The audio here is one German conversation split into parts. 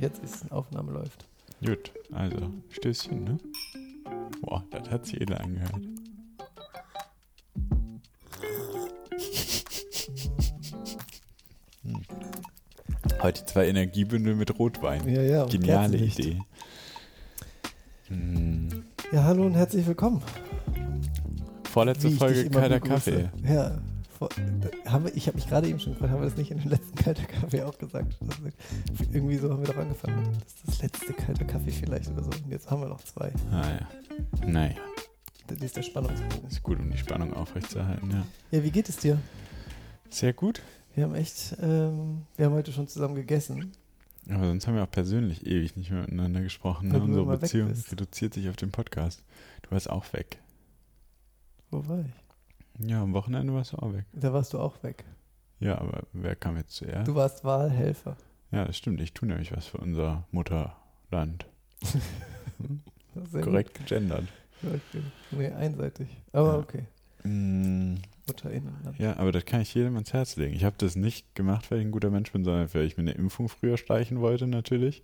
Jetzt ist eine Aufnahme läuft. Gut, also Stößchen, ne? Boah, das hat sich edel angehört. Hm. Heute zwei Energiebündel mit Rotwein. Ja, ja. Geniale. Idee. Hm. Ja, hallo und herzlich willkommen. Vorletzte Folge kalter. Kaffee. Ja. Vor, haben wir, ich habe mich gerade eben schon gefragt, haben wir das nicht in den letzten kalter Kaffee auch gesagt? Das irgendwie so haben wir doch angefangen. Das ist das letzte kalter Kaffee vielleicht oder so. Und jetzt haben wir noch zwei. Ah ja. Naja, Das ist der Spannungsbogen. ist gut, um die Spannung aufrechtzuerhalten, ja. Ja, wie geht es dir? Sehr gut. Wir haben echt, ähm, wir haben heute schon zusammen gegessen. Aber sonst haben wir auch persönlich ewig nicht mehr miteinander gesprochen. Ne? Unsere Beziehung reduziert sich auf den Podcast. Du warst auch weg. Wo war ich? Ja, am Wochenende warst du auch weg. Da warst du auch weg. Ja, aber wer kam jetzt zuerst? Du warst Wahlhelfer. Ja, das stimmt. Ich tue nämlich was für unser Mutterland. Korrekt gegendert. Nee, einseitig. Aber Ja. okay. Mm, Mutterinnenland. ja, aber das kann ich jedem ans Herz legen. Ich habe das nicht gemacht, weil ich ein guter Mensch bin, sondern weil ich mir eine Impfung früher streichen wollte, natürlich.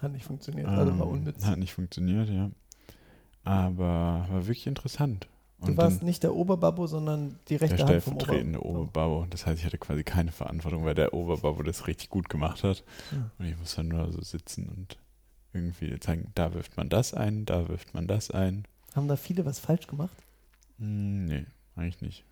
Hat nicht funktioniert. Also war Ähm, unnütz. Hat nicht funktioniert, ja. Aber war wirklich interessant. Du Und warst dann nicht der Oberbabbo, sondern die der rechte Hand vom Ober stellvertretende Oberbabbo. Das heißt, ich hatte quasi keine Verantwortung, weil der Oberbabbo das richtig gut gemacht hat. Ja. Und ich muss dann nur so sitzen und irgendwie zeigen, da wirft man das ein, da wirft man das ein. Haben da viele was falsch gemacht? Hm, nee, eigentlich nicht.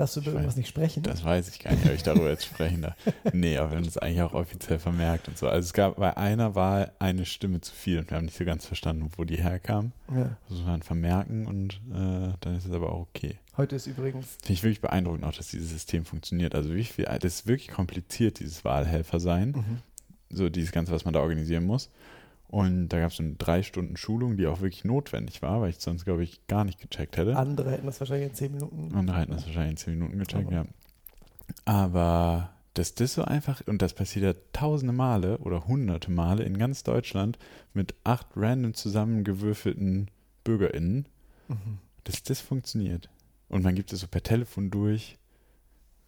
Darfst du über irgendwas nicht sprechen? Das weiß ich gar nicht, ob ich darüber jetzt sprechen darf. Nee, aber wir haben das eigentlich auch offiziell vermerkt und so. Also es gab bei einer Wahl eine Stimme zu viel und wir haben nicht so ganz verstanden, wo die herkam. ja. Das muss man vermerken und äh, dann ist es aber auch okay. Heute ist übrigens, Finde ich wirklich beeindruckend auch, dass dieses System funktioniert. Also wie viel, das ist wirklich kompliziert, dieses Wahlhelfer sein. mhm. So dieses Ganze, was man da organisieren muss. Und da gab es so eine drei Stunden Schulung, die auch wirklich notwendig war, weil ich sonst, glaube ich, gar nicht gecheckt hätte. andere hätten das wahrscheinlich in zehn Minuten. Andere hätten das wahrscheinlich in zehn Minuten gecheckt, Aber- ja. Aber dass das so einfach, und das passiert ja tausende Male oder hunderte Male in ganz Deutschland mit acht random zusammengewürfelten BürgerInnen, Mhm. dass das funktioniert. Und man gibt es so per Telefon durch.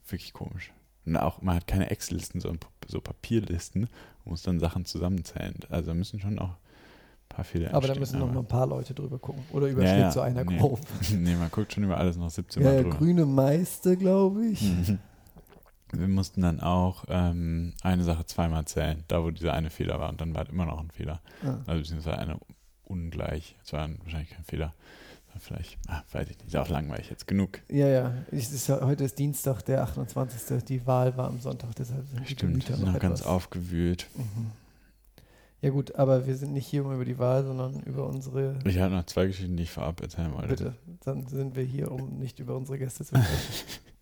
Wirklich komisch. Und auch, man hat keine Excel-Listen, sondern so Papierlisten und muss dann Sachen zusammenzählen. Also da müssen schon auch ein paar Fehler Aber da müssen noch aber- mal ein paar Leute drüber gucken. Oder überschlägt Ja, so einer Nee. grob. nee, man guckt schon über alles noch 17 Ja, Mal ja, drüber. grüne Meiste, glaube ich. Mhm. Wir mussten dann auch ähm, eine Sache zweimal zählen, da wo dieser eine Fehler war und dann war immer noch ein Fehler. Ah. Also beziehungsweise eine ungleich. Es war wahrscheinlich kein Fehler. Vielleicht, ah, weiß ich nicht, ist auch langweilig jetzt genug. Ja, ja. Ich, ist, heute ist Dienstag, der 28. Die Wahl war am Sonntag, deshalb sind die Stimmt, Gemüter sind noch ganz aufgewühlt. Mhm. Ja gut, aber wir sind nicht hier, um über die Wahl, sondern über unsere Ich hatte noch zwei Geschichten, die ich vorab erzählen wollte. Bitte, dann sind wir hier, um nicht über unsere Gäste zu sprechen.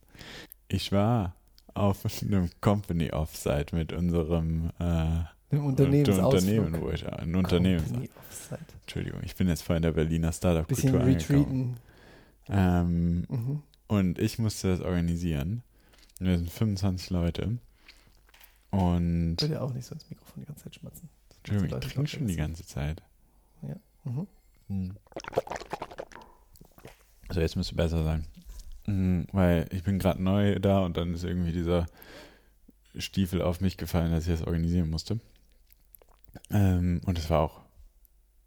Ich war auf einem Company Offsite mit unserem äh, Im Unternehmensausflug. Unternehmen, wo ich ein Unternehmen. Company. Entschuldigung, ich bin jetzt voll in der Berliner Startup-Kultur angekommen. Ähm, Mhm. Und ich musste das organisieren. Wir sind 25 Leute. Und Ich will ja auch nicht so ins Mikrofon die ganze Zeit schmatzen. Entschuldigung, ich trinke schon die ganze Zeit. Mhm. So, jetzt müsste besser sein. Mhm, Weil ich bin gerade neu da und dann ist irgendwie dieser Stiefel auf mich gefallen, dass ich das organisieren musste. Ähm, und es war auch,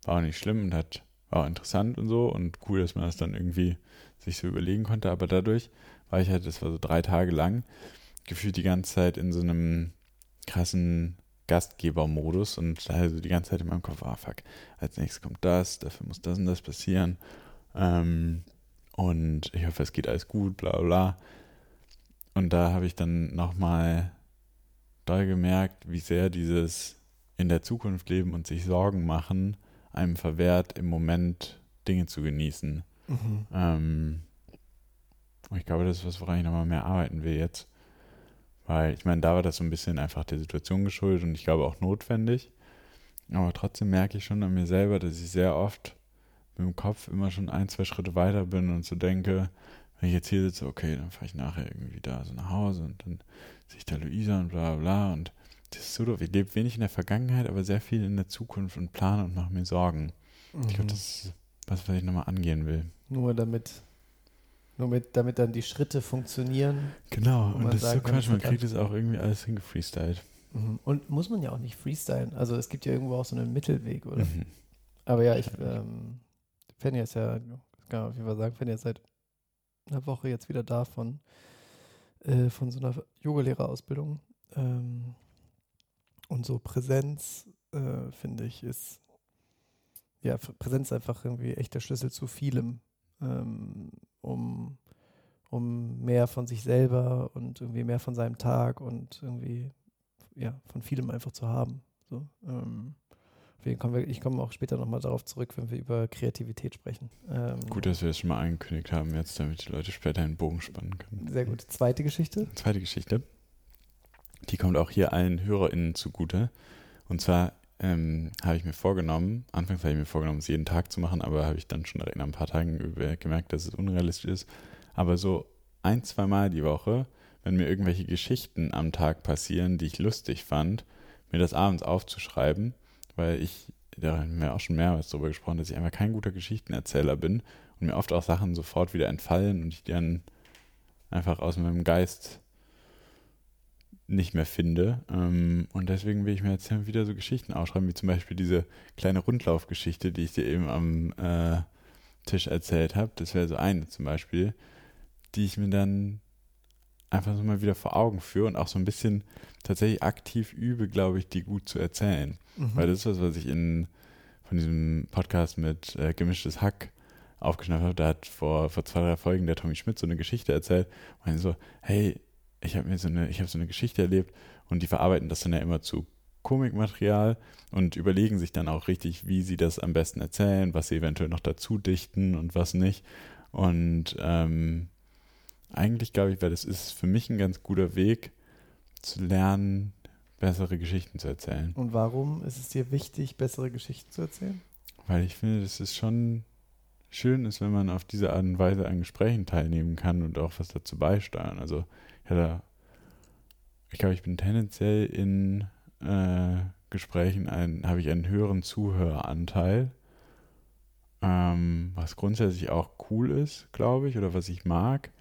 war auch nicht schlimm und hat, war auch interessant und so und cool, dass man das dann irgendwie sich so überlegen konnte. Aber dadurch war ich halt, das war so drei Tage lang, gefühlt die ganze Zeit in so einem krassen Gastgebermodus und also die ganze Zeit in meinem Kopf, ah fuck, als nächstes kommt das, dafür muss das und das passieren. Ähm, und ich hoffe, es geht alles gut, bla bla. Und da habe ich dann nochmal doll gemerkt, wie sehr dieses in der Zukunft leben und sich Sorgen machen einem verwehrt, im Moment Dinge zu genießen. Mhm. Ähm, und ich glaube, das ist was, woran ich nochmal mehr arbeiten will jetzt. Weil ich meine, da war das so ein bisschen einfach der Situation geschuldet und ich glaube auch notwendig. Aber trotzdem merke ich schon an mir selber, dass ich sehr oft mit dem Kopf immer schon ein, zwei Schritte weiter bin und so denke, wenn ich jetzt hier sitze, okay, dann fahre ich nachher irgendwie da so nach Hause und dann sehe ich da Luisa und bla bla bla und das ist so doof. Ich lebe wenig in der Vergangenheit, aber sehr viel in der Zukunft und plane und mache mir Sorgen. Ich glaube, Mhm. das ist was, was ich nochmal angehen will. Nur damit, nur mit, damit dann die Schritte funktionieren. Genau, und das ist so Quatsch, man kriegt das auch irgendwie alles hingefreestylt. Mhm. Und muss man ja auch nicht freestylen. Also es gibt ja irgendwo auch so einen Mittelweg, oder? Mhm. Aber ja, ich, ähm, Fenja ist ja, kann man auf jeden Fall sagen, Fenja ist seit einer Woche jetzt wieder da von, äh, von so einer Yogalehrerausbildung. Ähm, und so Präsenz, äh, finde ich, ist, ja, Präsenz einfach irgendwie echt der Schlüssel zu vielem, ähm, um, um mehr von sich selber und irgendwie mehr von seinem Tag und irgendwie, ja, von vielem einfach zu haben. So, ähm, wir kommen wir, ich komme auch später nochmal darauf zurück, wenn wir über Kreativität sprechen. Ähm, Gut, dass wir es schon mal angekündigt haben jetzt, damit die Leute später einen Bogen spannen können. Sehr gut. Zweite Geschichte. Zweite Geschichte. Die kommt auch hier allen HörerInnen zugute. Und zwar ähm, habe ich mir vorgenommen, anfangs habe ich mir vorgenommen, es jeden Tag zu machen, aber habe ich dann schon nach ein paar Tagen gemerkt, dass es unrealistisch ist. Aber so ein, zwei Mal die Woche, wenn mir irgendwelche Geschichten am Tag passieren, die ich lustig fand, mir das abends aufzuschreiben, weil ich, da haben wir auch schon mehrmals darüber gesprochen, dass ich einfach kein guter Geschichtenerzähler bin und mir oft auch Sachen sofort wieder entfallen und ich dann einfach aus meinem Geist nicht mehr finde. Ähm, und deswegen will ich mir jetzt wieder so Geschichten aufschreiben, wie zum Beispiel diese kleine Rundlaufgeschichte, die ich dir eben am äh, Tisch erzählt habe. Das wäre so eine zum Beispiel, die ich mir dann einfach so mal wieder vor Augen führe und auch so ein bisschen tatsächlich aktiv übe, glaube ich, die gut zu erzählen. Mhm. Weil das ist was, was ich in von diesem Podcast mit äh, Gemischtes Hack aufgeschnappt habe. Da hat vor, vor zwei, drei Folgen der Tommy Schmidt so eine Geschichte erzählt. Und so, hey, ich habe mir so eine, ich habe so eine Geschichte erlebt und die verarbeiten das dann ja immer zu Komikmaterial und überlegen sich dann auch richtig, wie sie das am besten erzählen, was sie eventuell noch dazu dichten und was nicht. Und ähm, eigentlich glaube ich, weil das ist für mich ein ganz guter Weg zu lernen, bessere Geschichten zu erzählen. Und warum ist es dir wichtig, bessere Geschichten zu erzählen? Weil ich finde, dass es schon schön ist, wenn man auf diese Art und Weise an Gesprächen teilnehmen kann und auch was dazu beisteuern. Also ja, ich glaube, ich bin tendenziell in äh, Gesprächen habe ich einen höheren Zuhöreranteil, ähm, was grundsätzlich auch cool ist, glaube ich, oder was ich mag.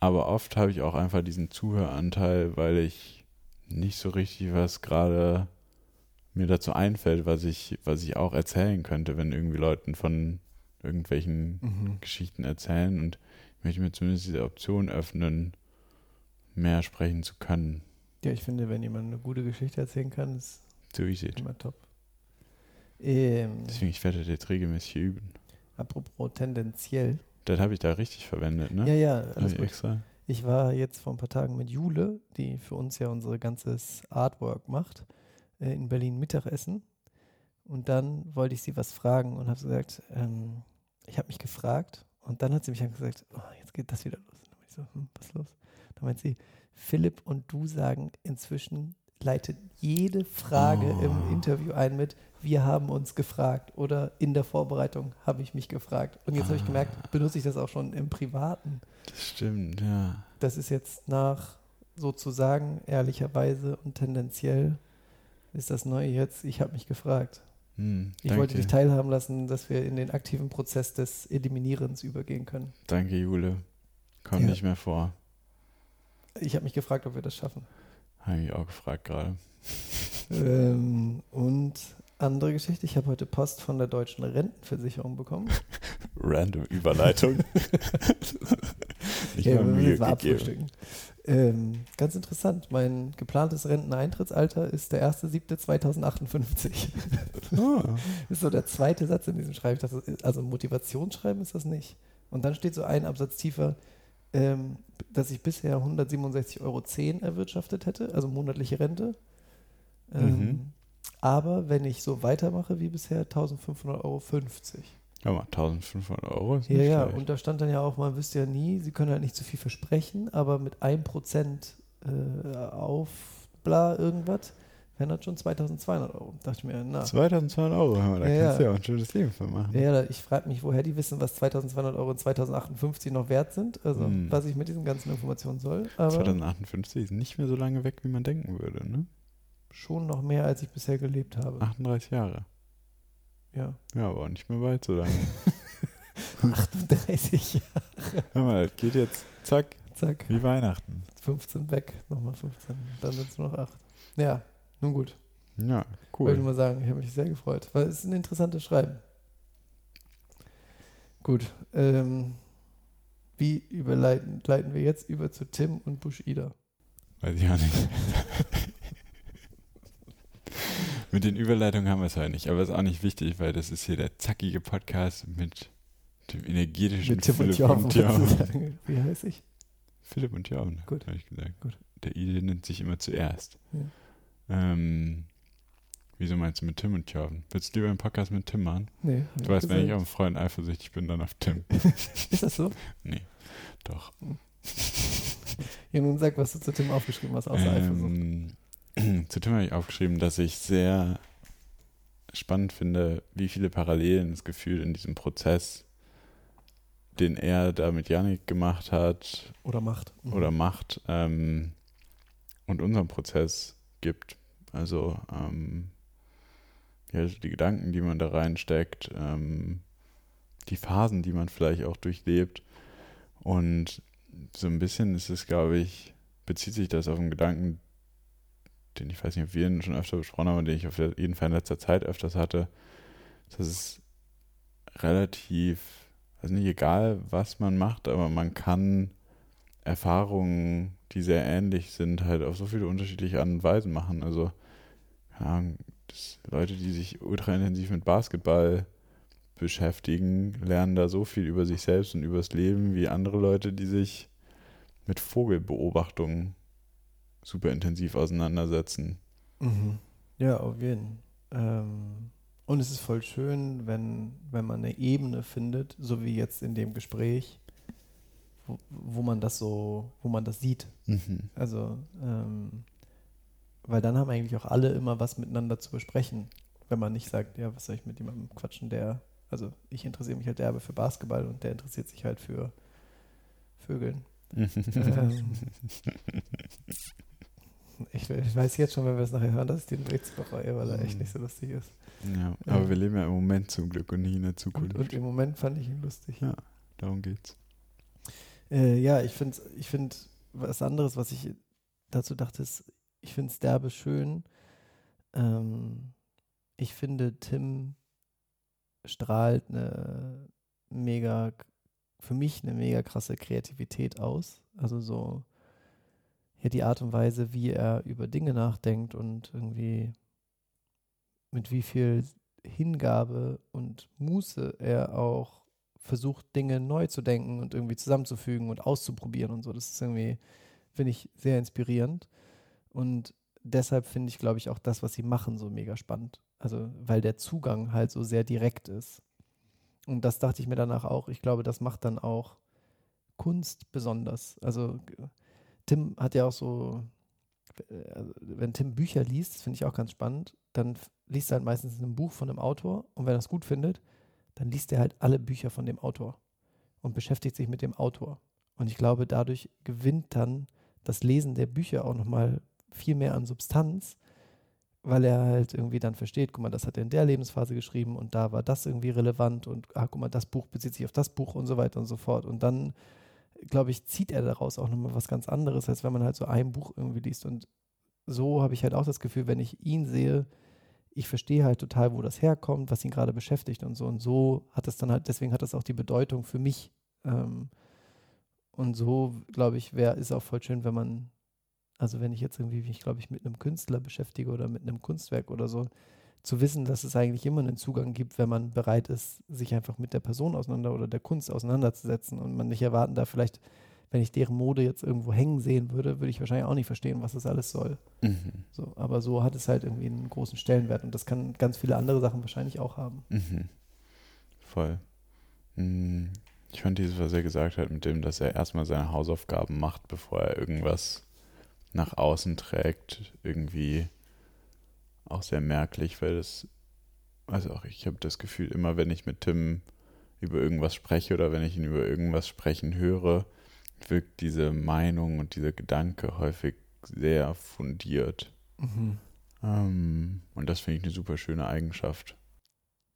Aber oft habe ich auch einfach diesen Zuhöranteil, weil ich nicht so richtig was gerade mir dazu einfällt, was ich, was ich auch erzählen könnte, wenn irgendwie Leuten von irgendwelchen mhm. Geschichten erzählen und ich möchte mir zumindest diese Option öffnen, mehr sprechen zu können. Ja, ich finde, wenn jemand eine gute Geschichte erzählen kann, ist so immer top. Ähm, Deswegen, ich werde das jetzt regelmäßig üben. Apropos tendenziell. Das habe ich da richtig verwendet, ne? Ja, ja, alles ich extra. Ich war jetzt vor ein paar Tagen mit Jule, die für uns ja unser ganzes Artwork macht, äh, in Berlin Mittagessen. Und dann wollte ich sie was fragen und habe gesagt, ähm, ich habe mich gefragt. Und dann hat sie mich gesagt, oh, jetzt geht das wieder los. Und dann ich so, hm, was ist los? Da meint sie, Philipp und du sagen inzwischen, leitet jede Frage oh. im Interview ein mit, wir haben uns gefragt oder in der Vorbereitung habe ich mich gefragt. Und jetzt ah. habe ich gemerkt, benutze ich das auch schon im Privaten. Das stimmt, ja. Das ist jetzt nach sozusagen ehrlicherweise und tendenziell ist das Neue jetzt, ich habe mich gefragt. Hm, ich wollte dich teilhaben lassen, dass wir in den aktiven Prozess des Eliminierens übergehen können. Danke, Jule. Komm ja. nicht mehr vor. Ich habe mich gefragt, ob wir das schaffen. Habe ich auch gefragt gerade. ähm, und andere Geschichte, ich habe heute Post von der deutschen Rentenversicherung bekommen. Random Überleitung. ich ja, Mühe gegeben. Ähm, ganz interessant, mein geplantes Renteneintrittsalter ist der 1.7.2058. Oh. Ah. ist so der zweite Satz in diesem Schreiben. Also Motivationsschreiben ist das nicht. Und dann steht so ein Absatz tiefer, ähm, dass ich bisher 167,10 Euro erwirtschaftet hätte, also monatliche Rente. Ähm, mhm. Aber wenn ich so weitermache wie bisher, 1500,50 Euro. Ja, mal 1500 Euro. ja, ja, und da stand dann ja auch, man wüsste ja nie, sie können halt nicht zu viel versprechen, aber mit 1% äh, auf bla irgendwas wären das schon 2200 Euro. Dachte ich mir, na. 2200 Euro, da ja, kannst du ja auch ein schönes Leben für machen. Ja, ich frage mich, woher die wissen, was 2200 Euro in 2058 noch wert sind, also hm. was ich mit diesen ganzen Informationen soll. Aber 2058 ist nicht mehr so lange weg, wie man denken würde, ne? Schon noch mehr, als ich bisher gelebt habe. 38 Jahre. Ja. Ja, aber nicht mehr weit so lange. 38 Jahre. Hör mal, das geht jetzt zack, Zack. Wie Weihnachten. 15 weg, nochmal 15. Dann sind es nur noch 8. Ja, nun gut. Ja, Wollte ich cool. mal sagen, ich habe mich sehr gefreut, weil es ist ein interessantes Schreiben. Gut. Ähm, wie überleiten leiten wir jetzt über zu Tim und Bushida? Weiß ich auch nicht. mit den Überleitungen haben wir es heute nicht, aber ist auch nicht wichtig, weil das ist hier der zackige Podcast mit dem energetischen Mit Tim und Philipp und Jorgen. sagen. Wie heißt ich? Philipp und Jorgen, Gut. habe ich gesagt. Gut. Der Ide nennt sich immer zuerst. Ja. Ähm, wieso meinst du mit Tim und Jorgen? Willst du lieber einen Podcast mit Tim machen? Nee. Du weißt, wenn ich auf einen Freund eifersüchtig bin, dann auf Tim. Ist das so? Doch. Ja, nun sag, was du zu Tim aufgeschrieben hast, außer Eifersucht. Ähm, zu Tim habe ich aufgeschrieben, dass ich sehr spannend finde, wie viele Parallelen es gefühlt in diesem Prozess, den er da mit Yannick gemacht hat Oder Macht. Mhm. oder macht ähm, und unserem Prozess gibt. Also ähm, ja, die Gedanken, die man da reinsteckt, ähm, die Phasen, die man vielleicht auch durchlebt. Und so ein bisschen ist es, glaube ich, bezieht sich das auf einen Gedanken, den ich weiß nicht, ob wir ihn schon öfter besprochen haben, den ich auf jeden Fall in letzter Zeit öfters hatte, dass es relativ, also nicht egal, was man macht, aber man kann Erfahrungen, die sehr ähnlich sind, halt auf so viele unterschiedliche Arten und Weisen machen. Also, das, Leute, die sich ultra intensiv mit Basketball beschäftigen, lernen da so viel über sich selbst und übers Leben wie andere Leute, die sich mit Vogelbeobachtungen super intensiv auseinandersetzen. Mhm. Ja, auf jeden. Ähm, und es ist voll schön, wenn, wenn man eine Ebene findet, so wie jetzt in dem Gespräch, wo, wo man das so, wo man das sieht. Mhm. Also, ähm, weil dann haben eigentlich auch alle immer was miteinander zu besprechen. Wenn man nicht sagt, ja, was soll ich mit jemandem quatschen, der, also ich interessiere mich halt derbe für Basketball und der interessiert sich halt für Vögeln. ähm, ich, ich weiß jetzt schon, wenn wir es nachher hören, dass ich den Witz bereue, weil er echt nicht so lustig ist. ja, aber wir leben ja im Moment zum Glück und nicht in der Und, Zukunft. und im Moment fand ich ihn lustig. Ja. Darum geht's. Äh, ja, ich finde ich find was anderes, was ich dazu dachte, ist, ich finde es derbe schön. Ähm, ich finde, Tim strahlt eine mega, für mich eine mega krasse Kreativität aus. Also so, ja, die Art und Weise, wie er über Dinge nachdenkt und irgendwie mit wie viel Hingabe und Muße er auch versucht, Dinge neu zu denken und irgendwie zusammenzufügen und auszuprobieren und so. Das ist irgendwie, finde ich, sehr inspirierend. Und deshalb finde ich, glaube ich, auch das, was sie machen, so mega spannend. Also, weil der Zugang halt so sehr direkt ist. Und das dachte ich mir danach auch. Ich glaube, das macht dann auch Kunst besonders. Also, Tim hat ja auch so, äh, wenn Tim Bücher liest, finde ich auch ganz spannend, dann liest er halt meistens ein Buch von einem Autor und wenn er es gut findet, dann liest er halt alle Bücher von dem Autor und beschäftigt sich mit dem Autor. Und ich glaube, dadurch gewinnt dann das Lesen der Bücher auch nochmal viel mehr an Substanz, weil er halt irgendwie dann versteht, guck mal, das hat er in der Lebensphase geschrieben und da war das irgendwie relevant und ah, guck mal, das Buch bezieht sich auf das Buch und so weiter und so fort. Und dann, glaube ich, zieht er daraus auch nochmal was ganz anderes, als wenn man halt so ein Buch irgendwie liest. Und so habe ich halt auch das Gefühl, wenn ich ihn sehe, ich verstehe halt total, wo das herkommt, was ihn gerade beschäftigt und so. Und so hat es dann halt, deswegen hat das auch die Bedeutung für mich. Ähm, und so, glaube ich, wäre ist auch voll schön, wenn man, also wenn ich jetzt irgendwie mich, glaube ich, mit einem Künstler beschäftige oder mit einem Kunstwerk oder so, zu wissen, dass es eigentlich immer einen Zugang gibt, wenn man bereit ist, sich einfach mit der Person auseinander oder der Kunst auseinanderzusetzen und man nicht erwarten darf, vielleicht, wenn ich deren Mode jetzt irgendwo hängen sehen würde, würde ich wahrscheinlich auch nicht verstehen, was das alles soll. Mhm. So, aber so hat es halt irgendwie einen großen Stellenwert und das kann ganz viele andere Sachen wahrscheinlich auch haben. Mhm. Voll. Mhm. Ich fand dieses, was er gesagt hat, mit dem, dass er erstmal seine Hausaufgaben macht, bevor er irgendwas nach außen trägt, irgendwie auch sehr merklich, weil das, also auch ich habe das Gefühl, immer wenn ich mit Tim über irgendwas spreche oder wenn ich ihn über irgendwas sprechen höre, wirkt diese Meinung und dieser Gedanke häufig sehr fundiert. Mhm. Ähm, und das finde ich eine super schöne Eigenschaft.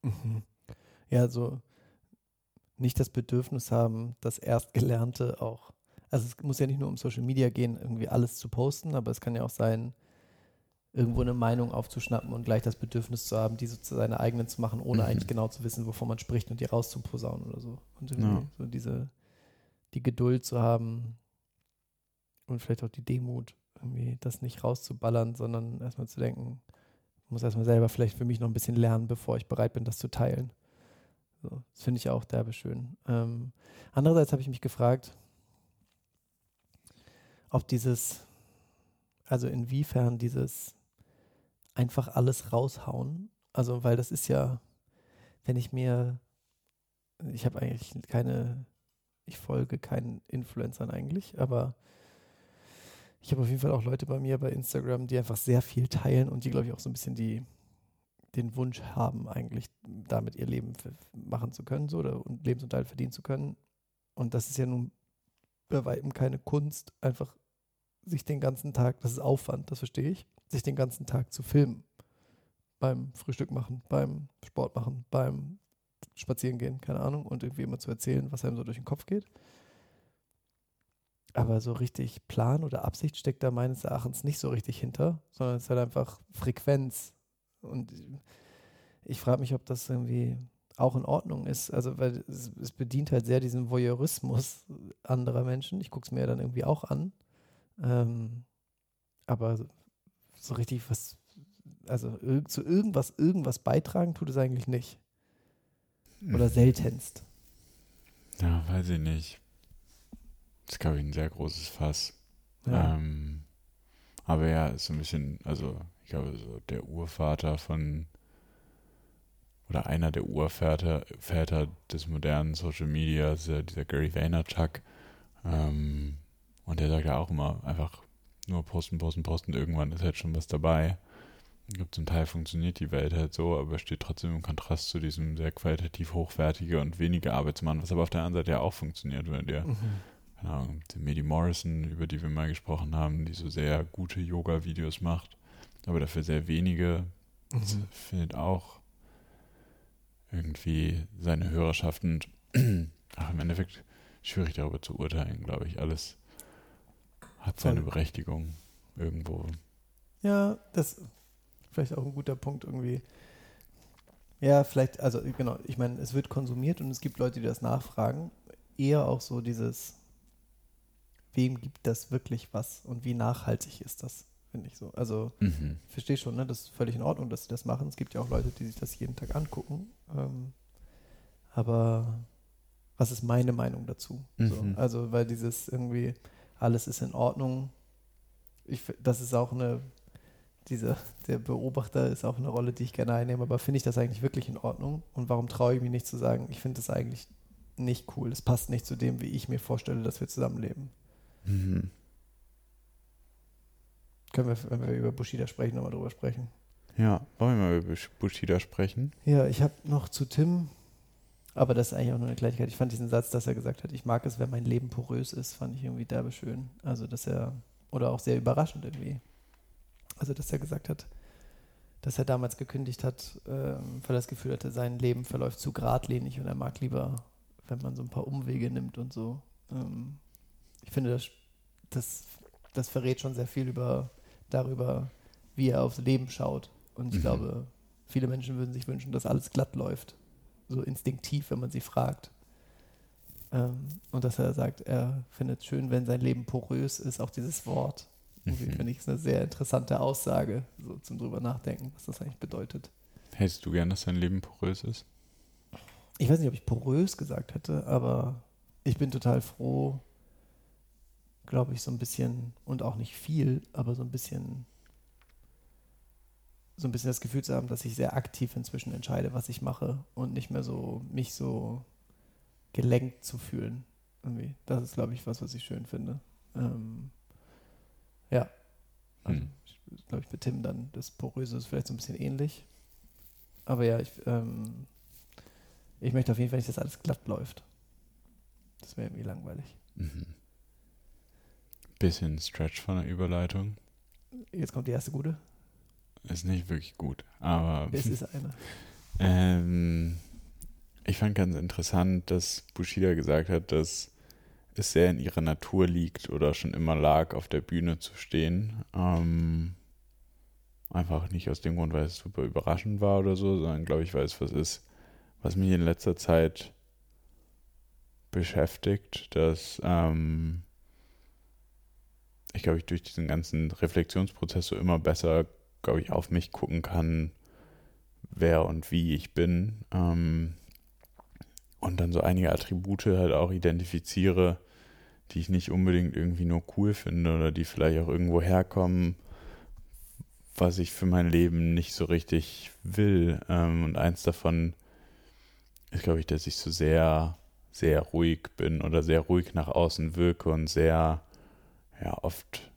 Mhm. Ja, so nicht das Bedürfnis haben, das Erstgelernte auch also es muss ja nicht nur um Social Media gehen, irgendwie alles zu posten, aber es kann ja auch sein, irgendwo eine Meinung aufzuschnappen und gleich das Bedürfnis zu haben, diese zu seine eigenen zu machen, ohne Mhm. eigentlich genau zu wissen, wovon man spricht und die rauszuposaunen oder so. Und irgendwie Ja. so diese, die Geduld zu haben und vielleicht auch die Demut, irgendwie das nicht rauszuballern, sondern erstmal zu denken, muss erstmal selber vielleicht für mich noch ein bisschen lernen, bevor ich bereit bin, das zu teilen. So, das finde ich auch derbe schön. Ähm, andererseits habe ich mich gefragt, ob dieses, also inwiefern dieses einfach alles raushauen, also weil das ist ja, wenn ich mir, ich habe eigentlich keine, ich folge keinen Influencern eigentlich, aber ich habe auf jeden Fall auch Leute bei mir bei Instagram, die einfach sehr viel teilen und die, glaube ich, auch so ein bisschen die, den Wunsch haben, eigentlich damit ihr Leben machen zu können so, oder und Lebensunterhalt verdienen zu können. Und das ist ja nun bei weitem keine Kunst, einfach sich den ganzen Tag, das ist Aufwand, das verstehe ich, sich den ganzen Tag zu filmen. Beim Frühstück machen, beim Sport machen, beim Spazieren gehen, keine Ahnung, und irgendwie immer zu erzählen, was einem so durch den Kopf geht. Aber so richtig Plan oder Absicht steckt da meines Erachtens nicht so richtig hinter, sondern es ist halt einfach Frequenz. Und ich frage mich, ob das irgendwie auch in Ordnung ist. Also, weil es, es bedient halt sehr diesen Voyeurismus anderer Menschen. Ich gucke es mir ja dann irgendwie auch an. Ähm, aber so- richtig was, also zu irgendwas, irgendwas beitragen tut es eigentlich nicht. Oder seltenst. Ja, weiß ich nicht. Das ist, glaube ich, ein sehr großes Fass. Ja. Ähm, aber ja, ist so ein bisschen, also ich glaube, so der Urvater von oder einer der Urväter Väter des modernen Social Media ist ja dieser Gary Vaynerchuk. Ähm, und der sagt ja auch immer einfach nur posten, posten, posten. Irgendwann ist halt schon was dabei. Ich glaube, zum Teil funktioniert die Welt halt so, aber steht trotzdem im Kontrast zu diesem sehr qualitativ hochwertige und wenige Arbeitsmann, was aber auf der anderen Seite ja auch funktioniert, wenn der Mhm. keine Ahnung, die Medi Morrison, über die wir mal gesprochen haben, die so sehr gute Yoga-Videos macht, aber dafür sehr wenige, Mhm. findet auch irgendwie seine Hörerschaft und ach, im Endeffekt schwierig darüber zu urteilen, glaube ich. Alles hat seine. Berechtigung irgendwo. Ja, das vielleicht auch ein guter Punkt irgendwie. Ja, vielleicht, also genau, ich meine, es wird konsumiert und es gibt Leute, die das nachfragen. Eher auch so dieses, wem gibt das wirklich was und wie nachhaltig ist das, finde ich so. Also Mhm. ich verstehe schon, ne, das ist völlig in Ordnung, dass sie das machen. Es gibt ja auch Leute, die sich das jeden Tag angucken. Ähm, aber was ist meine Meinung dazu? So, Mhm. also, weil dieses irgendwie, alles ist in Ordnung. Ich, das ist auch eine, diese, der Beobachter ist auch eine Rolle, die ich gerne einnehme, aber finde ich das eigentlich wirklich in Ordnung? Und warum traue ich mich nicht zu sagen, ich finde das eigentlich nicht cool, es passt nicht zu dem, wie ich mir vorstelle, dass wir zusammenleben? Mhm. Können wir, wenn wir über Bushida sprechen, nochmal drüber sprechen. Ja, wollen wir mal über Bush- Bushida sprechen? Ja, ich habe noch zu Tim, aber das ist eigentlich auch nur eine Kleinigkeit. Ich fand diesen Satz, dass er gesagt hat, ich mag es, wenn mein Leben porös ist, fand ich irgendwie derbe schön. Also, dass er, oder auch sehr überraschend irgendwie. Also, dass er gesagt hat, dass er damals gekündigt hat, ähm, weil er das Gefühl hatte, sein Leben verläuft zu geradlinig und er mag lieber, wenn man so ein paar Umwege nimmt und so. Ähm, ich finde, das, das, das verrät schon sehr viel über, darüber, wie er aufs Leben schaut. Und ich Mhm. glaube, viele Menschen würden sich wünschen, dass alles glatt läuft. So instinktiv, wenn man sie fragt. Ähm, und dass er sagt, er findet es schön, wenn sein Leben porös ist, auch dieses Wort. Irgendwie Mhm. finde ich es eine sehr interessante Aussage, so zum drüber nachdenken, was das eigentlich bedeutet. Hättest du gern, dass dein Leben porös ist? Ich weiß nicht, ob ich porös gesagt hätte, aber ich bin total froh, glaube ich, so ein bisschen, und auch nicht viel, aber so ein bisschen, so ein bisschen das Gefühl zu haben, dass ich sehr aktiv inzwischen entscheide, was ich mache und nicht mehr so, mich so gelenkt zu fühlen. Irgendwie. Das ist, glaube ich, was, was ich schön finde. Ähm, ja. Also, Hm. ich glaube ich, mit Tim dann das Poröse ist vielleicht so ein bisschen ähnlich. Aber ja, ich, ähm, ich möchte auf jeden Fall nicht, dass alles glatt läuft. Das wäre irgendwie langweilig. Mhm. Bisschen Stretch von der Überleitung. Jetzt kommt die erste gute. Ist nicht wirklich gut, aber Es ist eine. ähm, ich fand ganz interessant, dass Bushida gesagt hat, dass es sehr in ihrer Natur liegt oder schon immer lag, auf der Bühne zu stehen. Ähm, einfach nicht aus dem Grund, weil es super überraschend war oder so, sondern glaube ich, weil es was ist, was mich in letzter Zeit beschäftigt, dass ähm, ich glaube, ich durch diesen ganzen Reflexionsprozess so immer besser, glaube ich, auf mich gucken kann, wer und wie ich bin. Ähm, und dann so einige Attribute halt auch identifiziere, die ich nicht unbedingt irgendwie nur cool finde oder die vielleicht auch irgendwo herkommen, was ich für mein Leben nicht so richtig will. Ähm, und eins davon ist, glaube ich, dass ich so sehr, sehr ruhig bin oder sehr ruhig nach außen wirke und sehr, ja, oft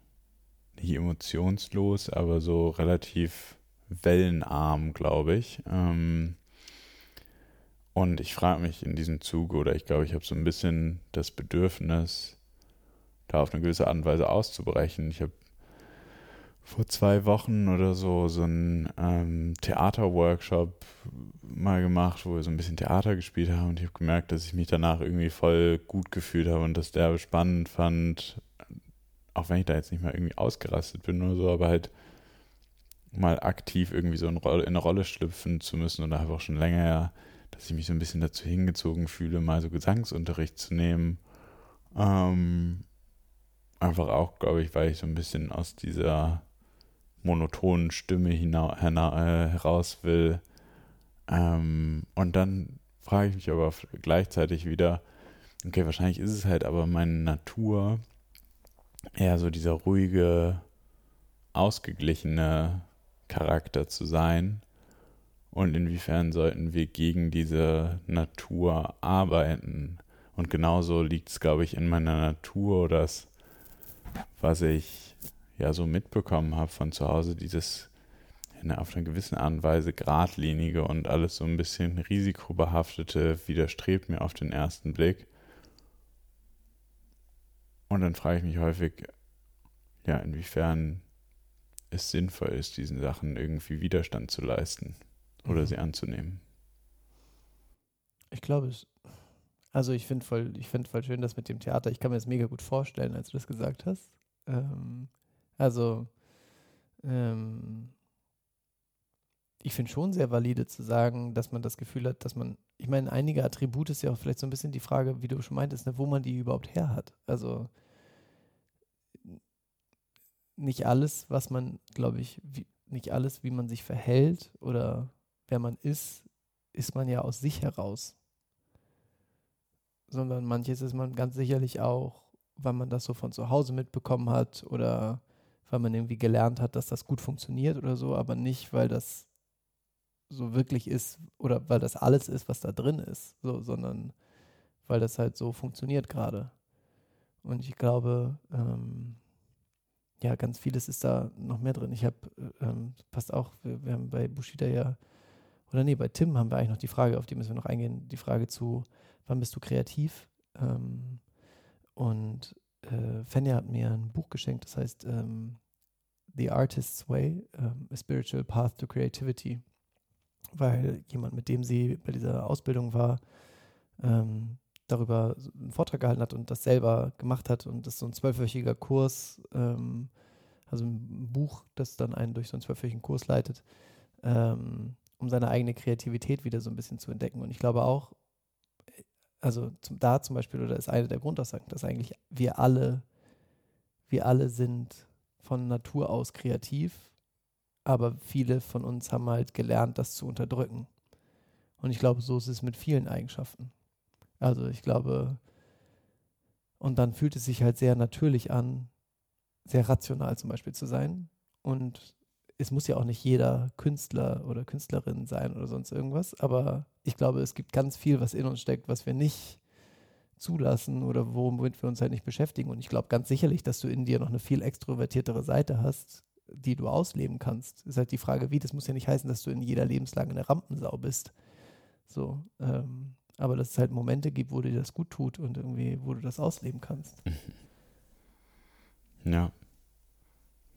nicht emotionslos, aber so relativ wellenarm, glaube ich. Ähm, und ich frage mich in diesem Zug, oder ich glaube, ich habe so ein bisschen das Bedürfnis, da auf eine gewisse Art und Weise auszubrechen. Ich habe vor zwei Wochen oder so so einen ähm, Theaterworkshop mal gemacht, wo wir so ein bisschen Theater gespielt haben und ich habe gemerkt, dass ich mich danach irgendwie voll gut gefühlt habe und das der spannend fand, auch wenn ich da jetzt nicht mal irgendwie ausgerastet bin oder so, aber halt mal aktiv irgendwie so in, eine Rolle schlüpfen zu müssen oder einfach schon länger ja, dass ich mich so ein bisschen dazu hingezogen fühle, mal so Gesangsunterricht zu nehmen. Ähm, einfach auch, glaube ich, weil ich so ein bisschen aus dieser monotonen Stimme äh, heraus will. Ähm, und dann frage ich mich aber gleichzeitig wieder, okay, wahrscheinlich ist es halt aber meine Natur eher so dieser ruhige, ausgeglichene Charakter zu sein. Und inwiefern sollten wir gegen diese Natur arbeiten? Und genauso liegt es, glaube ich, in meiner Natur, dass was ich ja so mitbekommen habe von zu Hause, dieses eine, auf eine gewisse Art und Weise geradlinige und alles so ein bisschen risikobehaftete, widerstrebt mir auf den ersten Blick. Und dann frage ich mich häufig, ja, inwiefern es sinnvoll ist, diesen Sachen irgendwie Widerstand zu leisten oder sie anzunehmen. Ich glaube es. Also ich finde voll, ich voll schön, dass mit dem Theater, ich kann mir das mega gut vorstellen, als du das gesagt hast. Ähm, also ähm, ich finde schon sehr valide zu sagen, dass man das Gefühl hat, dass man, ich meine, einige Attribute ist ja auch vielleicht so ein bisschen die Frage, wie du schon meintest, ne, wo man die überhaupt her hat. Also nicht alles, was man, glaube ich, wie, nicht alles, wie man sich verhält oder wer man ist, ist man ja aus sich heraus. Sondern manches ist man ganz sicherlich auch, weil man das so von zu Hause mitbekommen hat oder weil man irgendwie gelernt hat, dass das gut funktioniert oder so, aber nicht, weil das so wirklich ist oder weil das alles ist, was da drin ist, so, sondern weil das halt so funktioniert gerade. Und ich glaube, ähm, ja, ganz vieles ist da noch mehr drin. Ich habe, äh, ähm, passt auch, wir, wir, haben bei Bushida ja, oder nee, bei Tim haben wir eigentlich noch die Frage, auf die müssen wir noch eingehen, die Frage zu, wann bist du kreativ? Ähm, und äh, Fenja hat mir ein Buch geschenkt, das heißt ähm, The Artist's Way, ähm, A Spiritual Path to Creativity, weil jemand, mit dem sie bei dieser Ausbildung war, ähm, darüber einen Vortrag gehalten hat und das selber gemacht hat. Und das ist so ein zwölfwöchiger Kurs, ähm, also ein Buch, das dann einen durch so einen zwölfwöchigen Kurs leitet, ähm, um seine eigene Kreativität wieder so ein bisschen zu entdecken. Und ich glaube auch, also zum, da zum Beispiel, oder ist eine der Grundaussagen, dass eigentlich wir alle, wir alle sind von Natur aus kreativ, aber viele von uns haben halt gelernt, das zu unterdrücken. Und ich glaube, so ist es mit vielen Eigenschaften. Also ich glaube, und dann fühlt es sich halt sehr natürlich an, sehr rational zum Beispiel zu sein. Und es muss ja auch nicht jeder Künstler oder Künstlerin sein oder sonst irgendwas, aber ich glaube, es gibt ganz viel, was in uns steckt, was wir nicht zulassen oder womit wir uns halt nicht beschäftigen. Und ich glaube ganz sicherlich, dass du in dir noch eine viel extrovertiertere Seite hast, die du ausleben kannst. Ist halt die Frage, wie. Das muss ja nicht heißen, dass du in jeder Lebenslage eine Rampensau bist. So, ähm, aber dass es halt Momente gibt, wo dir das gut tut und irgendwie, wo du das ausleben kannst. Ja,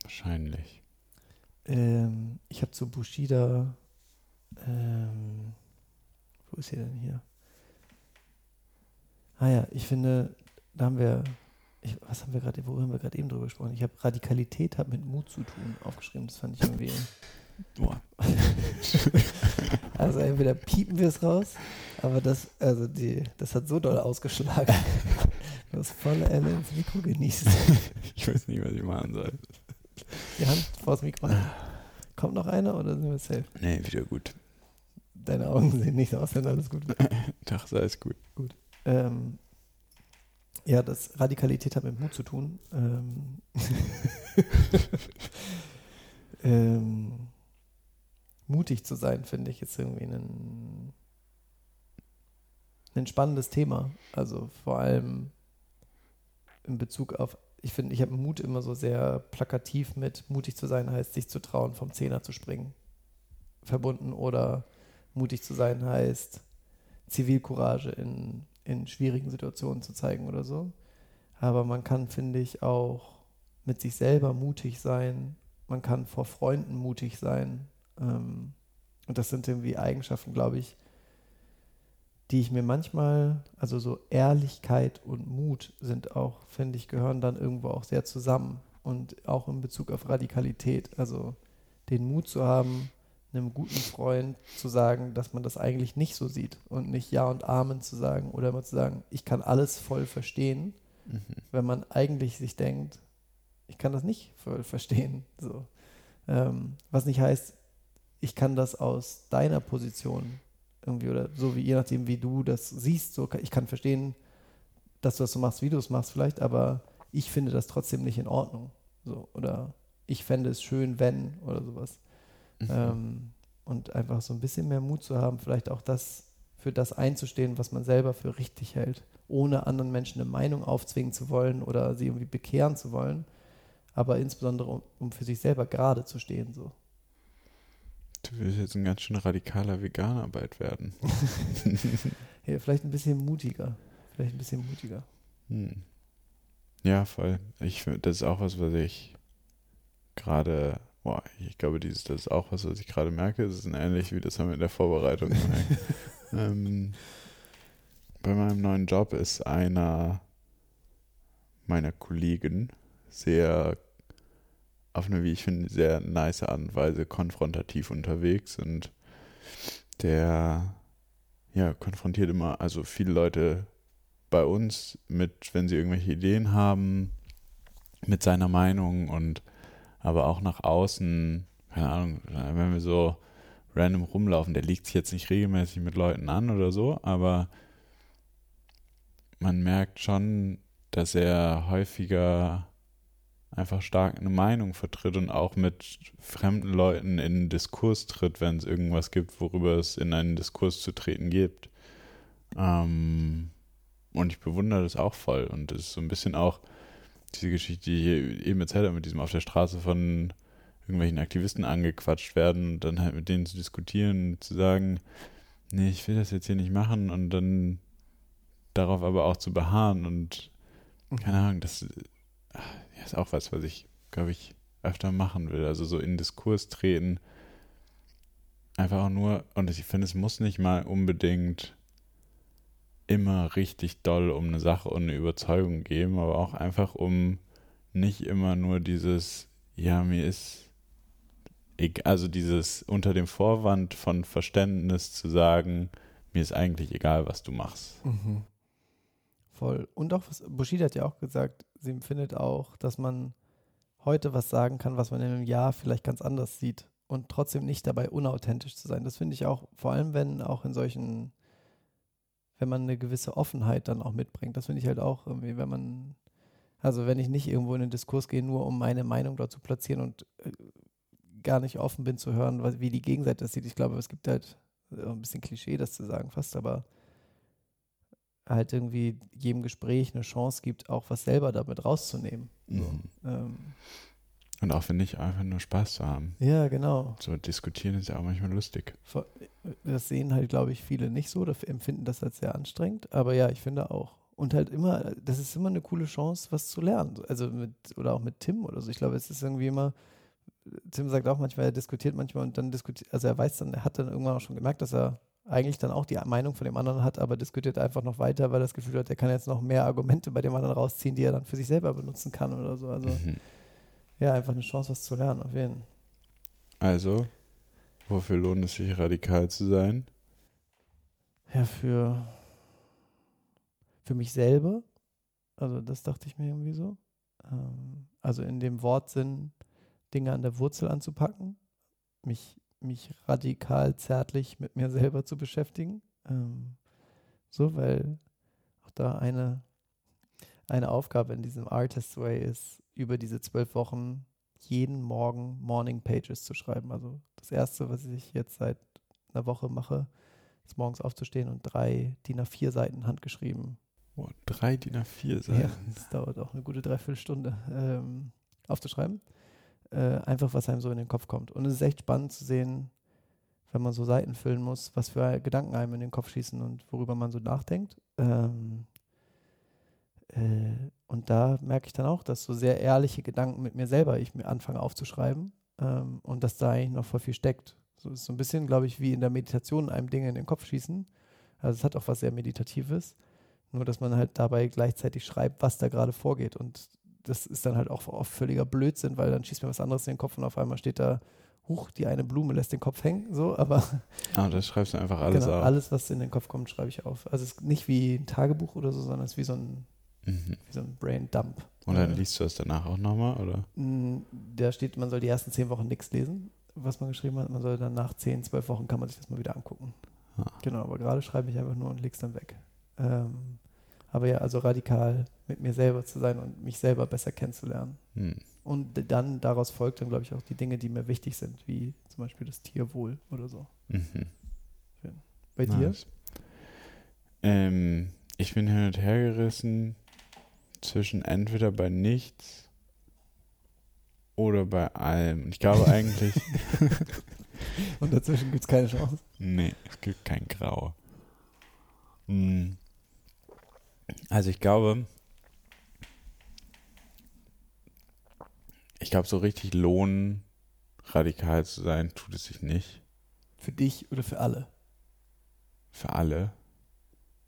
wahrscheinlich. Ähm, ich habe zu Bushida, ähm, wo ist sie denn hier? Ah ja, ich finde, da haben wir, ich, was haben wir gerade, worüber haben wir gerade eben drüber gesprochen? Ich habe Radikalität hat mit Mut zu tun aufgeschrieben. Das fand ich irgendwie. Boah. also entweder piepen wir es raus, aber das, also die, das hat so doll ausgeschlagen. Du hast volle Elle ins Mikro genießt. Ich weiß nicht, was ich machen soll. Die Hand vors Mikro. Kommt noch einer oder sind wir safe? Nee, wieder gut. Deine Augen sehen nicht so aus, wenn alles gut wird. Tag, sei es gut. Ähm, ja, das Radikalität hat mit Mut zu tun. Ähm, ähm, mutig zu sein, finde ich, ist irgendwie ein, ein spannendes Thema. Also vor allem in Bezug auf, ich finde, ich habe Mut immer so sehr plakativ mit mutig zu sein heißt, sich zu trauen, vom Zehner zu springen. Verbunden oder mutig zu sein heißt, Zivilcourage in, in schwierigen Situationen zu zeigen oder so. Aber man kann, finde ich, auch mit sich selber mutig sein. Man kann vor Freunden mutig sein. Ähm, und das sind irgendwie Eigenschaften, glaube ich, die ich mir manchmal, also so Ehrlichkeit und Mut sind auch, finde ich, gehören dann irgendwo auch sehr zusammen. Und auch in Bezug auf Radikalität. Also den Mut zu haben, einem guten Freund zu sagen, dass man das eigentlich nicht so sieht und nicht Ja und Amen zu sagen oder immer zu sagen, ich kann alles voll verstehen, mhm. wenn man eigentlich sich denkt, ich kann das nicht voll verstehen. So. Ähm, was nicht heißt, ich kann das aus deiner Position irgendwie oder so wie je nachdem, wie du das siehst, so ich kann verstehen, dass du das so machst, wie du es machst vielleicht, aber ich finde das trotzdem nicht in Ordnung. So, oder ich fände es schön, wenn oder sowas. Mhm. Ähm, und einfach so ein bisschen mehr Mut zu haben, vielleicht auch das für das einzustehen, was man selber für richtig hält, ohne anderen Menschen eine Meinung aufzwingen zu wollen oder sie irgendwie bekehren zu wollen, aber insbesondere um, um für sich selber gerade zu stehen. So. Du willst jetzt ein ganz schön radikaler Veganer bald werden. ja, vielleicht ein bisschen mutiger. Vielleicht ein bisschen mutiger. Hm. Ja, voll. Ich das ist auch was, was ich gerade Boah, ich glaube, dieses, das ist auch was, was ich gerade merke. Es ist ähnlich wie das haben wir in der Vorbereitung gemerkt. ähm, bei meinem neuen Job ist einer meiner Kollegen sehr auf eine, wie ich finde, sehr nice Art und Weise konfrontativ unterwegs und der ja, konfrontiert immer, also viele Leute bei uns mit, wenn sie irgendwelche Ideen haben, mit seiner Meinung und aber auch nach außen, keine Ahnung, wenn wir so random rumlaufen, der legt sich jetzt nicht regelmäßig mit Leuten an oder so, aber man merkt schon, dass er häufiger einfach stark eine Meinung vertritt und auch mit fremden Leuten in einen Diskurs tritt, wenn es irgendwas gibt, worüber es in einen Diskurs zu treten gibt. Ähm, und ich bewundere das auch voll. Und das ist so ein bisschen auch, diese Geschichte, die ich eben erzählt habe, mit diesem auf der Straße von irgendwelchen Aktivisten angequatscht werden und dann halt mit denen zu diskutieren, zu sagen, nee, ich will das jetzt hier nicht machen und dann darauf aber auch zu beharren und mhm. keine Ahnung, das ja, ist auch was, was ich, glaube ich, öfter machen will. Also so in Diskurs treten. Einfach auch nur, und ich finde, es muss nicht mal unbedingt immer richtig doll um eine Sache und eine Überzeugung geben, aber auch einfach um nicht immer nur dieses, ja, mir ist, also dieses unter dem Vorwand von Verständnis zu sagen, mir ist eigentlich egal, was du machst. Mhm. Voll. Und auch, was, Bushido hat ja auch gesagt, sie empfindet auch, dass man heute was sagen kann, was man in einem Jahr vielleicht ganz anders sieht und trotzdem nicht dabei unauthentisch zu sein. Das finde ich auch, vor allem wenn auch in solchen wenn man eine gewisse Offenheit dann auch mitbringt. Das finde ich halt auch irgendwie, wenn man, also wenn ich nicht irgendwo in den Diskurs gehe, nur um meine Meinung dort zu platzieren und äh, gar nicht offen bin zu hören, wie die Gegenseite das sieht. Ich glaube, es gibt halt äh, ein bisschen Klischee, das zu sagen fast, aber halt irgendwie jedem Gespräch eine Chance gibt, auch was selber damit rauszunehmen. Mhm. Ähm, und auch wenn nicht, einfach nur Spaß zu haben. Ja, genau. So diskutieren ist ja auch manchmal lustig. Das sehen halt, glaube ich, viele nicht so, oder empfinden das als sehr anstrengend. Aber ja, ich finde auch. Und halt immer, das ist immer eine coole Chance, was zu lernen. Also mit, oder auch mit Tim oder so. Ich glaube, es ist irgendwie immer, Tim sagt auch manchmal, er diskutiert manchmal und dann diskutiert, also er weiß dann, er hat dann irgendwann auch schon gemerkt, dass er eigentlich dann auch die Meinung von dem anderen hat, aber diskutiert einfach noch weiter, weil er das Gefühl hat, er kann jetzt noch mehr Argumente bei dem anderen rausziehen, die er dann für sich selber benutzen kann oder so. Also Mhm. ja, einfach eine Chance, was zu lernen, auf jeden Fall. Also, wofür lohnt es sich, radikal zu sein? Ja, für, für mich selber. Also das dachte ich mir irgendwie so. Ähm, also in dem Wortsinn, Dinge an der Wurzel anzupacken, mich, mich radikal zärtlich mit mir selber zu beschäftigen. Ähm, so, weil auch da eine, eine Aufgabe in diesem Artist Way ist, über diese zwölf Wochen jeden Morgen Morning Pages zu schreiben. Also das Erste, was ich jetzt seit einer Woche mache, ist morgens aufzustehen und drei DIN A4 Seiten handgeschrieben. Boah, drei DIN A4 Ja, Seiten. das dauert auch eine gute Dreiviertelstunde ähm, aufzuschreiben. Äh, einfach, was einem so in den Kopf kommt. Und es ist echt spannend zu sehen, wenn man so Seiten füllen muss, was für Gedanken einem in den Kopf schießen und worüber man so nachdenkt. Ähm, äh, und da merke ich dann auch, dass so sehr ehrliche Gedanken mit mir selber ich mir anfange aufzuschreiben ähm, und dass da eigentlich noch voll viel steckt. So ist so ein bisschen, glaube ich, wie in der Meditation einem Dinge in den Kopf schießen. Also es hat auch was sehr Meditatives. Nur, dass man halt dabei gleichzeitig schreibt, was da gerade vorgeht. Und das ist dann halt auch oft völliger Blödsinn, weil dann schießt mir was anderes in den Kopf und auf einmal steht da, huch, die eine Blume lässt den Kopf hängen. So, aber Ah, das schreibst du einfach alles genau, auf. alles, was in den Kopf kommt, schreibe ich auf. Also es ist nicht wie ein Tagebuch oder so, sondern es ist wie so ein, Mhm. wie so ein Brain Dump. Und dann Äh, liest du das danach auch nochmal, oder? Mm, Da steht, man soll die ersten zehn Wochen nichts lesen, was man geschrieben hat. Man soll dann nach zehn, zwölf Wochen kann man sich das mal wieder angucken. Ah. Genau, aber gerade schreibe ich einfach nur und leg's dann weg. Ähm, aber ja, also radikal mit mir selber zu sein und mich selber besser kennenzulernen. Hm. Und dann daraus folgt dann, glaube ich, auch die Dinge, die mir wichtig sind, wie zum Beispiel das Tierwohl oder so. Mhm. Bei dir? Nice. Ähm, ich bin hin und her gerissen zwischen entweder bei nichts oder bei allem. Und Ich glaube eigentlich, Und dazwischen gibt es keine Chance. nee, es gibt kein Grau. Hm. Also ich glaube, ich glaube, so richtig lohnen, radikal zu sein, tut es sich nicht. Für dich oder für alle? Für alle.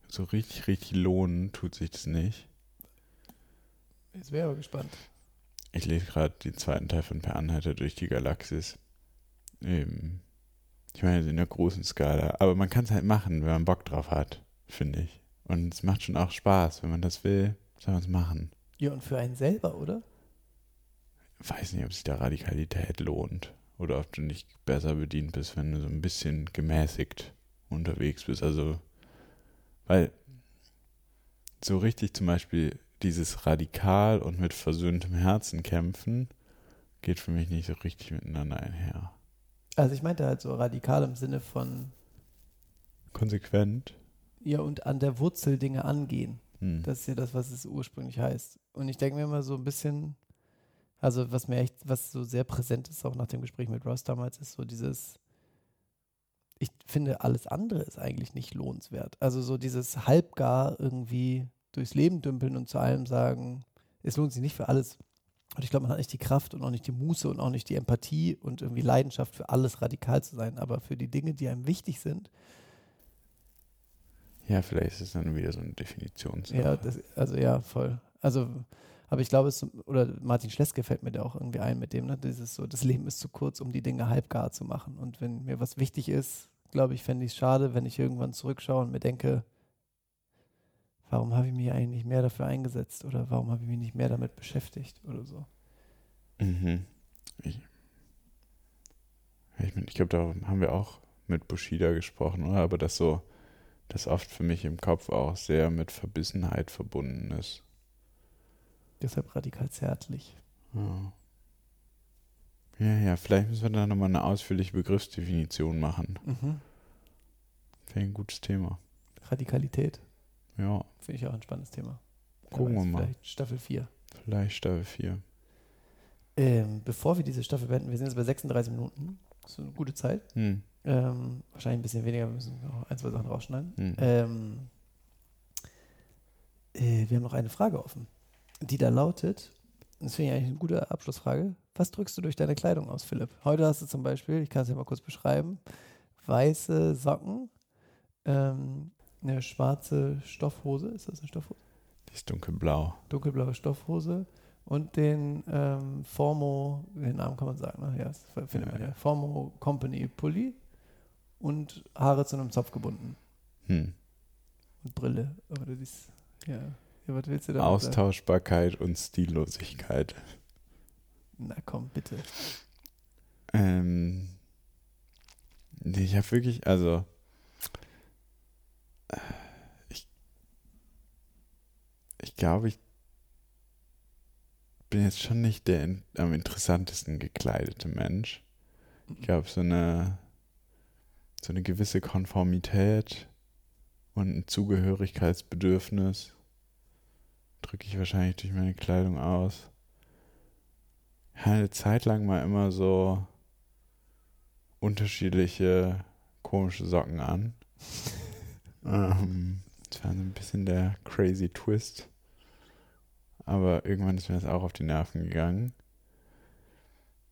So richtig, richtig lohnen tut sich das nicht. Jetzt wäre aber gespannt. Ich lese gerade den zweiten Teil von Per Anhalter durch die Galaxis. Ähm, ich meine, in der großen Skala. Aber man kann es halt machen, wenn man Bock drauf hat, finde ich. Und es macht schon auch Spaß. Wenn man das will, soll man es machen. Ja, und für einen selber, oder? Weiß nicht, ob sich da Radikalität lohnt. Oder ob du nicht besser bedient bist, wenn du so ein bisschen gemäßigt unterwegs bist. Also, weil so richtig zum Beispiel dieses radikal und mit versöhntem Herzen kämpfen, geht für mich nicht so richtig miteinander einher. Also ich meinte halt so radikal im Sinne von, Konsequent. ja, und an der Wurzel Dinge angehen. Hm. Das ist ja das, was es ursprünglich heißt. Und ich denke mir immer so ein bisschen, also was mir echt, was so sehr präsent ist, auch nach dem Gespräch mit Ross damals, ist so dieses, ich finde, alles andere ist eigentlich nicht lohnenswert. Also so dieses halbgar irgendwie durchs Leben dümpeln und zu allem sagen, es lohnt sich nicht für alles. Und ich glaube, man hat nicht die Kraft und auch nicht die Muße und auch nicht die Empathie und irgendwie Leidenschaft für alles radikal zu sein. Aber für die Dinge, die einem wichtig sind, Ja, vielleicht ist es dann wieder so eine Definitionssache. Ja, das, also ja, voll. Also, aber ich glaube, es, oder Martin Schleske fällt mir da auch irgendwie ein mit dem, ne? Dieses so, das Leben ist zu kurz, um die Dinge halbgar zu machen. Und wenn mir was wichtig ist, glaube ich, fände ich es schade, wenn ich irgendwann zurückschaue und mir denke, warum habe ich mich eigentlich nicht mehr dafür eingesetzt oder warum habe ich mich nicht mehr damit beschäftigt oder so. Mhm. Ich, ich, ich glaube, da haben wir auch mit Bushida gesprochen, oder? Aber das so, das oft für mich im Kopf auch sehr mit Verbissenheit verbunden ist. Deshalb radikal zärtlich. Ja. Ja, ja, vielleicht müssen wir da nochmal eine ausführliche Begriffsdefinition machen. Mhm. Wäre ein gutes Thema. Radikalität. Ja, Finde ich auch ein spannendes Thema. Gucken wir mal. Vielleicht Staffel 4. vielleicht Staffel 4. Ähm, bevor wir diese Staffel beenden, wir sind jetzt bei 36 Minuten. Das ist eine gute Zeit. Hm. Ähm, wahrscheinlich ein bisschen weniger, wir müssen noch ein, zwei Sachen rausschneiden. Hm. Ähm, äh, wir haben noch eine Frage offen, die da lautet, das finde ich eigentlich eine gute Abschlussfrage, was drückst du durch deine Kleidung aus, Philipp? Heute hast du zum Beispiel, ich kann es ja mal kurz beschreiben, weiße Socken ähm, eine schwarze Stoffhose. Ist das eine Stoffhose? Die ist dunkelblau. Dunkelblaue Stoffhose. Und den ähm, Formo, den Namen kann man sagen, ne? Ja, das findet man ja. Formo Company Pulli und Haare zu einem Zopf gebunden. Hm. Und Brille. Aber das ist, ja. Ja was willst du da? Austauschbarkeit und Stillosigkeit. Na komm, bitte. Ähm, nee, ich habe wirklich, also ich, ich glaube, ich bin jetzt schon nicht der am interessantesten gekleidete Mensch. Ich glaube, so eine, so eine gewisse Konformität und ein Zugehörigkeitsbedürfnis drücke ich wahrscheinlich durch meine Kleidung aus. Ja, eine Zeit lang mal immer so unterschiedliche komische Socken an. ähm, das war so ein bisschen der crazy Twist. Aber irgendwann ist mir das auch auf die Nerven gegangen.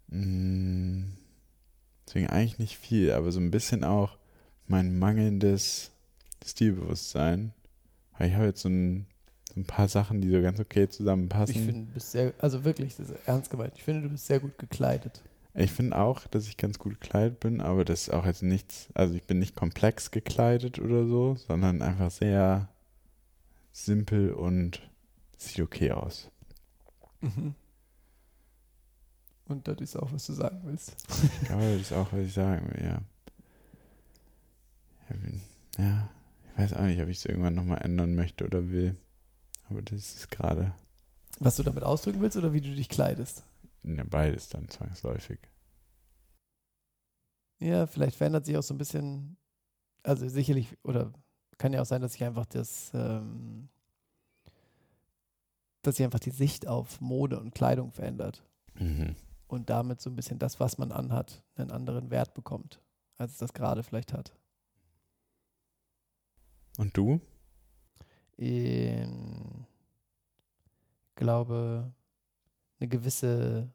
Mm, deswegen eigentlich nicht viel, aber so ein bisschen auch mein mangelndes Stilbewusstsein. Weil ich habe jetzt so ein, ein paar Sachen, die so ganz okay zusammenpassen. Ich finde, du bist sehr, also wirklich, das ist ernst gemeint. Ich finde, du bist sehr gut gekleidet. Ich finde auch, dass ich ganz gut gekleidet bin, aber das ist auch jetzt nichts, also ich bin nicht komplex gekleidet oder so, sondern einfach sehr simpel und sieht okay aus. Mhm. Und das ist auch, was du sagen willst. Ich glaube, das ist auch, was ich sagen will, ja. Ja, ich weiß auch nicht, ob ich es irgendwann nochmal ändern möchte oder will. Aber das ist gerade. Was du damit ausdrücken willst oder wie du dich kleidest? Ja, beides dann zwangsläufig. Ja, vielleicht verändert sich auch so ein bisschen, also sicherlich, oder kann ja auch sein, dass sich einfach das, ähm, dass sich einfach die Sicht auf Mode und Kleidung verändert. Mhm. Und damit so ein bisschen das, was man anhat, einen anderen Wert bekommt, als es das gerade vielleicht hat. Und du? Ich glaube, eine gewisse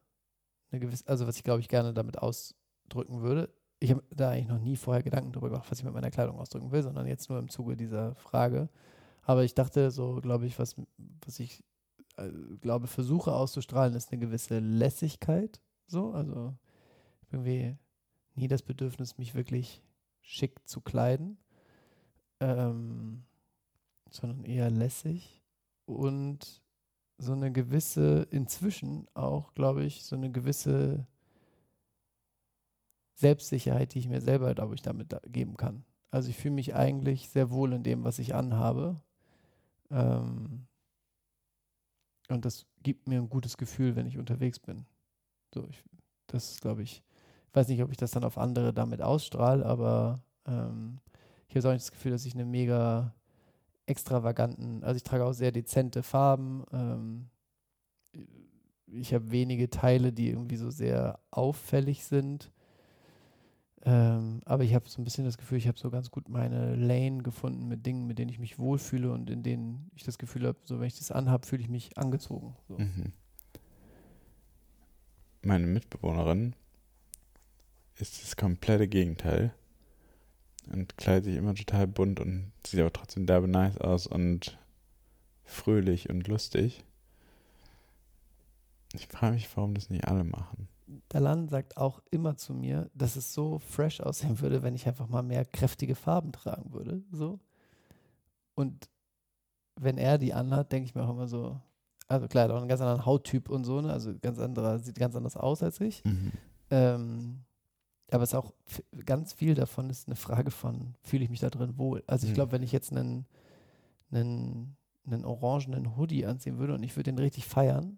eine gewisse, also was ich glaube ich gerne damit ausdrücken würde. Ich habe da eigentlich noch nie vorher Gedanken darüber gemacht, was ich mit meiner Kleidung ausdrücken will, sondern jetzt nur im Zuge dieser Frage. Aber ich dachte so, glaube ich, was, was ich äh, glaube, versuche auszustrahlen, ist eine gewisse Lässigkeit. So, also irgendwie nie das Bedürfnis, mich wirklich schick zu kleiden, ähm, sondern eher lässig und so eine gewisse, inzwischen auch, glaube ich, so eine gewisse Selbstsicherheit, die ich mir selber, glaube ich, damit geben kann. Also ich fühle mich eigentlich sehr wohl in dem, was ich anhabe. Ähm, und das gibt mir ein gutes Gefühl, wenn ich unterwegs bin. So, ich, das glaube ich, ich weiß nicht, ob ich das dann auf andere damit ausstrahle, aber ähm, ich habe auch nicht das Gefühl, dass ich eine mega extravaganten, also ich trage auch sehr dezente Farben. Ähm, ich habe wenige Teile, die irgendwie so sehr auffällig sind. Ähm, aber ich habe so ein bisschen das Gefühl, ich habe so ganz gut meine Lane gefunden mit Dingen, mit denen ich mich wohlfühle und in denen ich das Gefühl habe, so wenn ich das anhabe, fühle ich mich angezogen. So. Mhm. Meine Mitbewohnerin ist das komplette Gegenteil und kleidet sich immer total bunt und sieht aber trotzdem derbe nice aus und fröhlich und lustig. Ich frage mich, warum das nicht alle machen. Dalan sagt auch immer zu mir, dass es so fresh aussehen würde, wenn ich einfach mal mehr kräftige Farben tragen würde. So. Und wenn er die anhat, denke ich mir auch immer so, also klar, hat auch einen ganz anderen Hauttyp und so, ne? Also ganz anderer, sieht ganz anders aus als ich. Mhm. Ähm, aber es ist auch ganz viel davon ist eine Frage von, fühle ich mich da drin wohl? Also ich mhm. glaube, wenn ich jetzt einen, einen, einen orangenen Hoodie anziehen würde und ich würde den richtig feiern,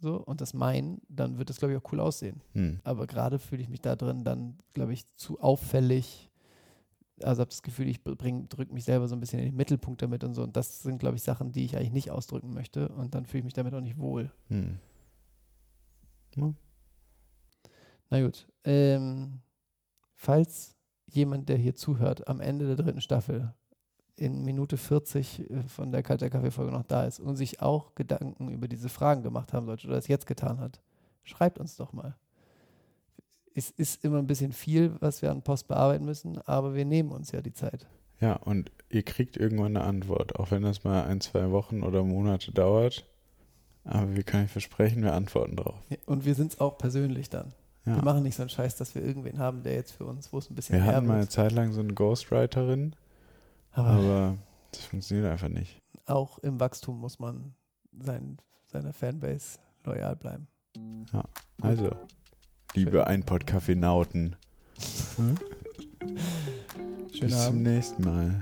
so, und das meinen, dann wird das, glaube ich, auch cool aussehen. Mhm. Aber gerade fühle ich mich da drin dann, glaube ich, zu auffällig. Also habe das Gefühl, ich drücke mich selber so ein bisschen in den Mittelpunkt damit und so. Und das sind, glaube ich, Sachen, die ich eigentlich nicht ausdrücken möchte. Und dann fühle ich mich damit auch nicht wohl. Mhm. Ja. Na gut. Ähm, falls jemand, der hier zuhört, am Ende der dritten Staffel in Minute 40 äh, von der Kalter Kaffee-Folge noch da ist und sich auch Gedanken über diese Fragen gemacht haben sollte oder es jetzt getan hat, schreibt uns doch mal. Es ist immer ein bisschen viel, was wir an Post bearbeiten müssen, aber wir nehmen uns ja die Zeit. Ja, und ihr kriegt irgendwann eine Antwort, auch wenn das mal ein, zwei Wochen oder Monate dauert. Aber wir können euch versprechen, wir antworten drauf. Ja, Und wir sind es auch persönlich dann. Ja. Wir machen nicht so einen Scheiß, dass wir irgendwen haben, der jetzt für uns, wo es ein bisschen Wir hatten mal eine. Zeit lang so eine Ghostwriterin, Aber aber das funktioniert einfach nicht. auch im Wachstum muss man sein, seiner Fanbase loyal bleiben. Also, liebe Einpott-Kaffee-Nauten, Schönen bis zum Abend. nächsten Mal.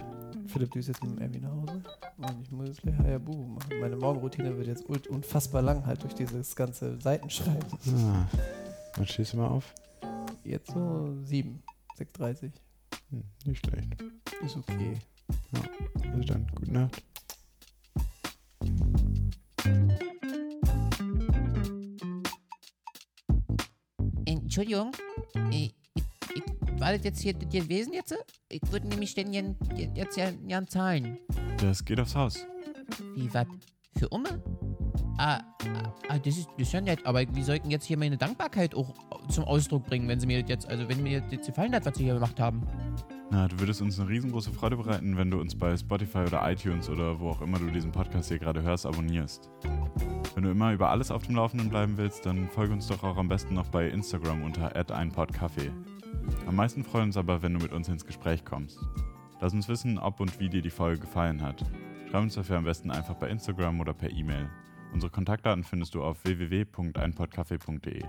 Philipp, du bist jetzt mit dem Emmy nach Hause. Und ich muss jetzt gleich Hayabubu machen. Meine Morgenroutine wird jetzt unfassbar lang halt durch dieses ganze Seitenschreiben. Ah, wann stehst du mal auf? Jetzt so 7, 6.30 Hm, nicht schlecht. Ist okay. Also dann, gute Nacht. Entschuldigung, ich, ich, ich, war das jetzt hier das gewesen jetzt? Ich würde nämlich denn jen- jetzt ja, ja zahlen. Das geht aufs Haus. Wie, was? Für Umme? Ah, ah, ah, das ist, das ist ja nett, aber wie soll ich denn jetzt hier meine Dankbarkeit auch zum Ausdruck bringen, wenn sie mir jetzt, also wenn mir jetzt gefallen hat, was sie hier gemacht haben? Na, du würdest uns eine riesengroße Freude bereiten, wenn du uns bei Spotify oder iTunes oder wo auch immer du diesen Podcast hier gerade hörst, abonnierst. Wenn du immer über alles auf dem Laufenden bleiben willst, dann folge uns doch auch am besten noch bei Instagram unter @einpodcafé. Am meisten freuen uns aber, wenn du mit uns ins Gespräch kommst. Lass uns wissen, ob und wie dir die Folge gefallen hat. Schreib uns dafür am besten einfach bei Instagram oder per E-Mail. Unsere Kontaktdaten findest du auf www.einpodcafé.de.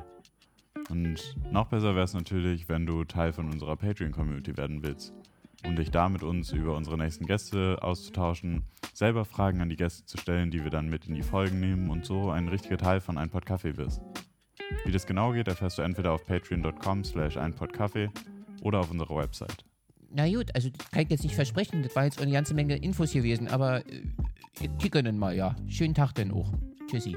Und noch besser wäre es natürlich, wenn du Teil von unserer Patreon-Community werden willst, um dich da mit uns über unsere nächsten Gäste auszutauschen, selber Fragen an die Gäste zu stellen, die wir dann mit in die Folgen nehmen und so ein richtiger Teil von Ein Kaffee wirst. Wie das genau geht, erfährst du entweder auf patreon.com slash einpodcafé oder auf unserer Website. Na gut, also das kann ich jetzt nicht versprechen, das war jetzt eine ganze Menge Infos gewesen, aber äh, kicken mal, ja. Schönen Tag denn auch. Tschüssi.